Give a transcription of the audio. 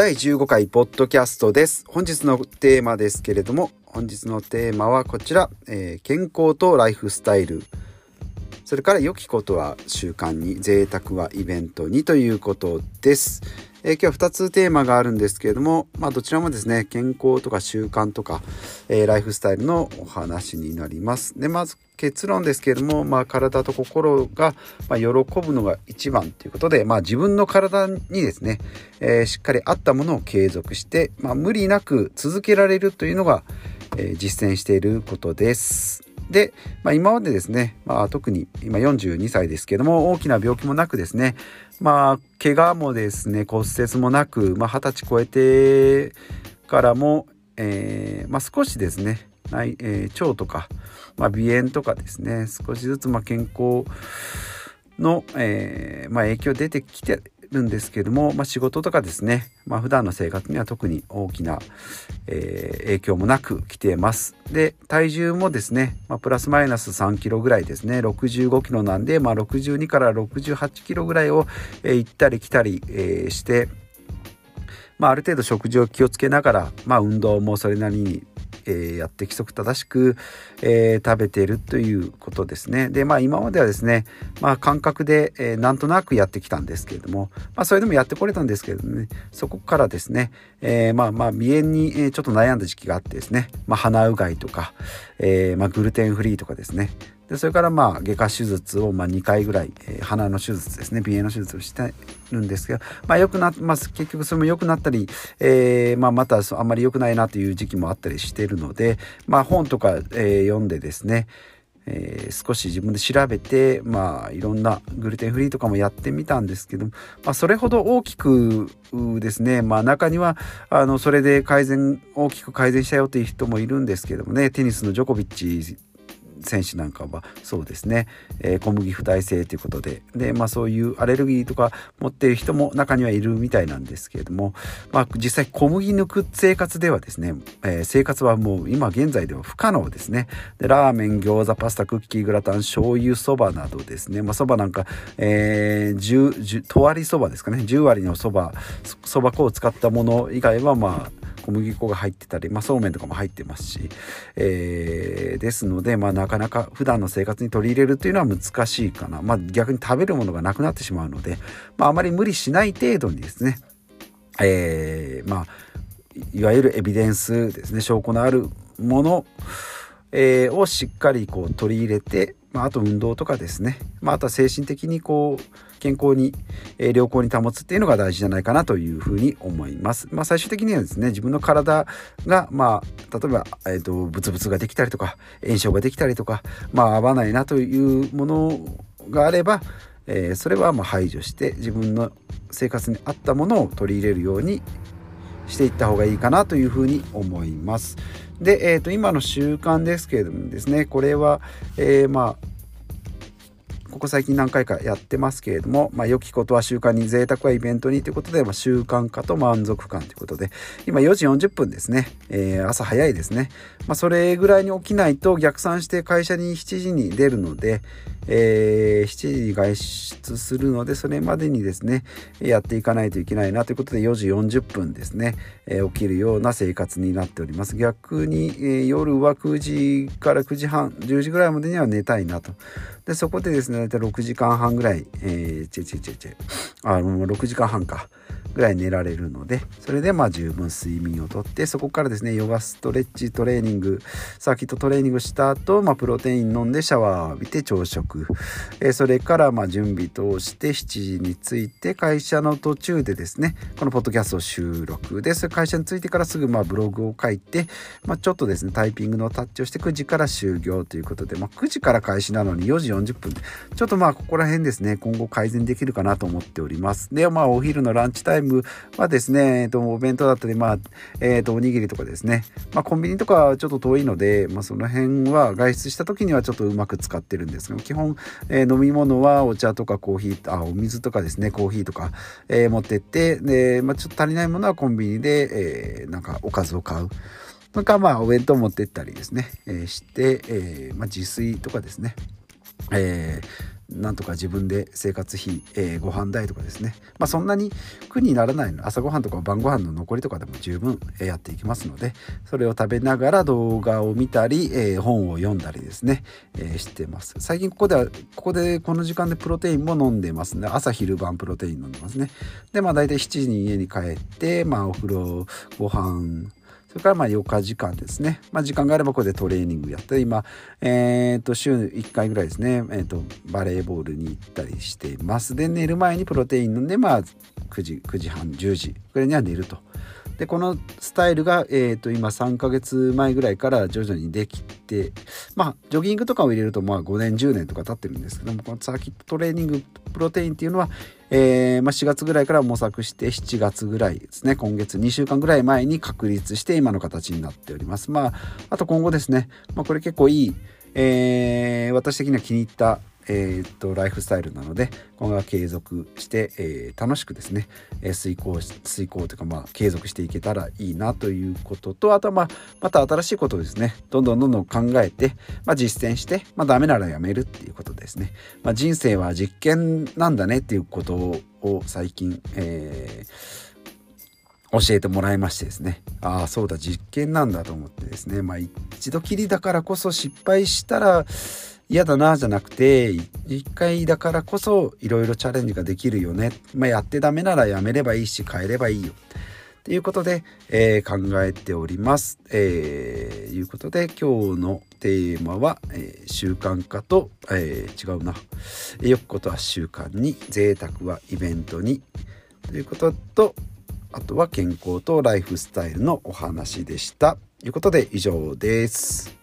第15回ポッドキャストです。本日のテーマですけれども、本日のテーマはこちら、えー、健康とライフスタイル。それから良きことは習慣に、贅沢はイベントにということです。えー、今日は2つテーマがあるんですけれども、まあ、どちらもですね健康とか習慣とか、えー、ライフスタイルのお話になります。でまず結論ですけれども、まあ、体と心が、ま喜ぶのが一番ということで、まあ、自分の体にですね、えー、しっかり合ったものを継続して、まあ、無理なく続けられるというのが、え実践していることです。で、まあ、今までですね、まあ、特に今42歳ですけれども大きな病気もなくですねまあ怪我もですね骨折もなく、まあ、20歳超えてからも、えーまあ、少しですね内、えー、腸とか、まあ、鼻炎とかですね少しずつまあ健康の、えーまあ、影響出てきてるんですけども、まあ、仕事とかですね、まあ、普段の生活には特に大きな、えー、影響もなく来ています。で、体重もですね、まあ、プラスマイナス3キロぐらいですね、65キロなんで、まあ、62から68キロぐらいを、えー、行ったり来たり、えー、して、まあ、ある程度食事を気をつけながら、まあ、運動もそれなりにえー、やって規則正しく、えー、食べているということですね。でまあ今まではですね、まあ、感覚で、えー、なんとなくやってきたんですけれども、まあ、それでもやってこれたんですけれどもねそこからですね、えー、まあまあ鼻炎に、えちょっと悩んだ時期があってですね、まあ、鼻うがいとか、えーまあ、グルテンフリーとかですねでそれからまあ外科手術をまあ2回ぐらい、えー、鼻の手術ですね。鼻炎の手術をしてるんですけど、まあ、よくなまあ、結局それも良くなったり、えーまあ、またあんまり良くないなという時期もあったりしてるので、まあ、本とか、えー、読んでですねえー、少し自分で調べてまあいろんなグルテンフリーとかもやってみたんですけど、まあ、それほど大きくですねまあ中にはあのそれで改善大きく改善したよという人もいるんですけどもねテニスのジョコビッチ選手なんかはそうですね、えー、小麦不耐性ということで。で、まあ、そういうアレルギーとか持っている人も中にはいるみたいなんですけれども、まあ、実際小麦抜く生活ではですね、えー、生活はもう今現在では不可能ですね。でラーメン餃子パスタクッキーグラタン醤油そばなどですね、まあ、そばなんか、えー、10, 10割そばですかね。10割のそばそば粉を使ったもの以外はまあ小麦粉が入ってたり、まあ、そうめんとかも入ってますし、えー、ですので、まあ、なかなか普段の生活に取り入れるというのは難しいかな、まあ、逆に食べるものがなくなってしまうので、まあ、あまり無理しない程度にですね、えー、まあいわゆるエビデンスですね証拠のあるもの、えー、をしっかりこう取り入れて、まあ、あと運動とかですね、まあ、あとは精神的にこう健康に、えー、良好に保つっていうのが大事じゃないかなというふうに思います。まあ、最終的にはですね自分の体が、まあ、例えば、えーと、ブツブツができたりとか炎症ができたりとか、まあ、合わないなというものがあれば、えー、それはま排除して自分の生活に合ったものを取り入れるようにしていった方がいいかなというふうに思います。で、えー、と今の習慣ですけれどもですねこれは、えー、まあここ最近何回かやってますけれども、まあ、良きことは習慣に贅沢はイベントにということで、まあ、習慣化と満足感ということで今4時40分ですね、えー、朝早いですね、まあ、それぐらいに起きないと逆算して会社に7時に出るので、えー、7時に外出するのでそれまでにですねやっていかないといけないなということで4時40分ですね、えー、起きるような生活になっております。逆に、えー、夜は9時から9時半10時ぐらいまでには寝たいなと。でそこでですね大体6時間半ぐらいえー、ちぇちぇちぇちぇ。あもう6時間半か。ぐらい寝られるのでそれでまあ十分睡眠をとってそこからですねヨガストレッチトレーニング。サーキットトレーニングした後、まあプロテイン飲んでシャワー浴びて朝食、えー、それからまあ準備通して7時に着いて会社の途中でですねこのポッドキャストを収録でそれ会社に着いてからすぐまあブログを書いて、まあ、ちょっとですねタイピングのタッチをして9時から終業ということで、まあ、9時から開始なのに4時40分ちょっとまあここら辺ですね今後改善できるかなと思っております。でまあお昼のランチタイムはですね、えっと、お弁当だったり、まあ、えっと、おにぎりとかですね、まあ、コンビニとかはちょっと遠いので、まあ、その辺は外出した時にはちょっとうまく使ってるんですが、基本、えー、飲み物はお茶とかコーヒー、あ、お水とかですね、コーヒーとか、え、持ってって、で、まあ、ちょっと足りないものはコンビニで、え、なんかおかずを買う。とか、まあ、お弁当持ってったりですね、え、して、え、まあ、自炊とかですね、えーなんとか自分で生活費、えー、ご飯代とかですね。まあそんなに苦にならないの。朝ごはんとか晩ご飯の残りとかでも十分やっていきますのでそれを食べながら動画を見たり、えー、本を読んだりですね、えー、してます。最近ここではここでこの時間でプロテインも飲んでますね。朝昼晩プロテイン飲んでますね。でまあ大体7時に家に帰ってまあお風呂ご飯それからまあ4日時間ですね。まあ時間があればここでトレーニングやったり、今、え、ー、と週1回ぐらいですね、え、ー、とバレーボールに行ったりしています。で、寝る前にプロテイン飲んで、まあ9時、9時半、10時ぐらいには寝ると。でこのスタイルが、えー、と今3ヶ月前ぐらいから徐々にできてまあジョギングとかを入れるとまあ5年10年とか経ってるんですけどもこのサーキットトレーニングプロテインっていうのは、えー、まあ、4月ぐらいから模索して7月ぐらいですね今月2週間ぐらい前に確立して今の形になっております。まああと今後ですね、まあ、これ結構いい、えー、私的には気に入ったえー、っとライフスタイルなので今後は継続して、えー、楽しくですね、えー、遂行遂行というかまあ継続していけたらいいなということとあとはまあまた新しいことをですねどんどんどんどん考えて、まあ、実践して、まあ、ダメならやめるっていうことですね、まあ、人生は実験なんだねっていうことを最近、えー、教えてもらいましてですね。ああそうだ実験なんだと思ってですね。まあ一度きりだからこそ失敗したら嫌だなじゃなくて一回だからこそいろいろチャレンジができるよね、まあ、やってダメならやめればいいし変えればいいよっていうことで、えー、考えております。えー、いうことで今日のテーマは、えー、習慣化と、えー、違うな。よくことは習慣に贅沢はイベントにということとあとは健康とライフスタイルのお話でした。ということで以上です。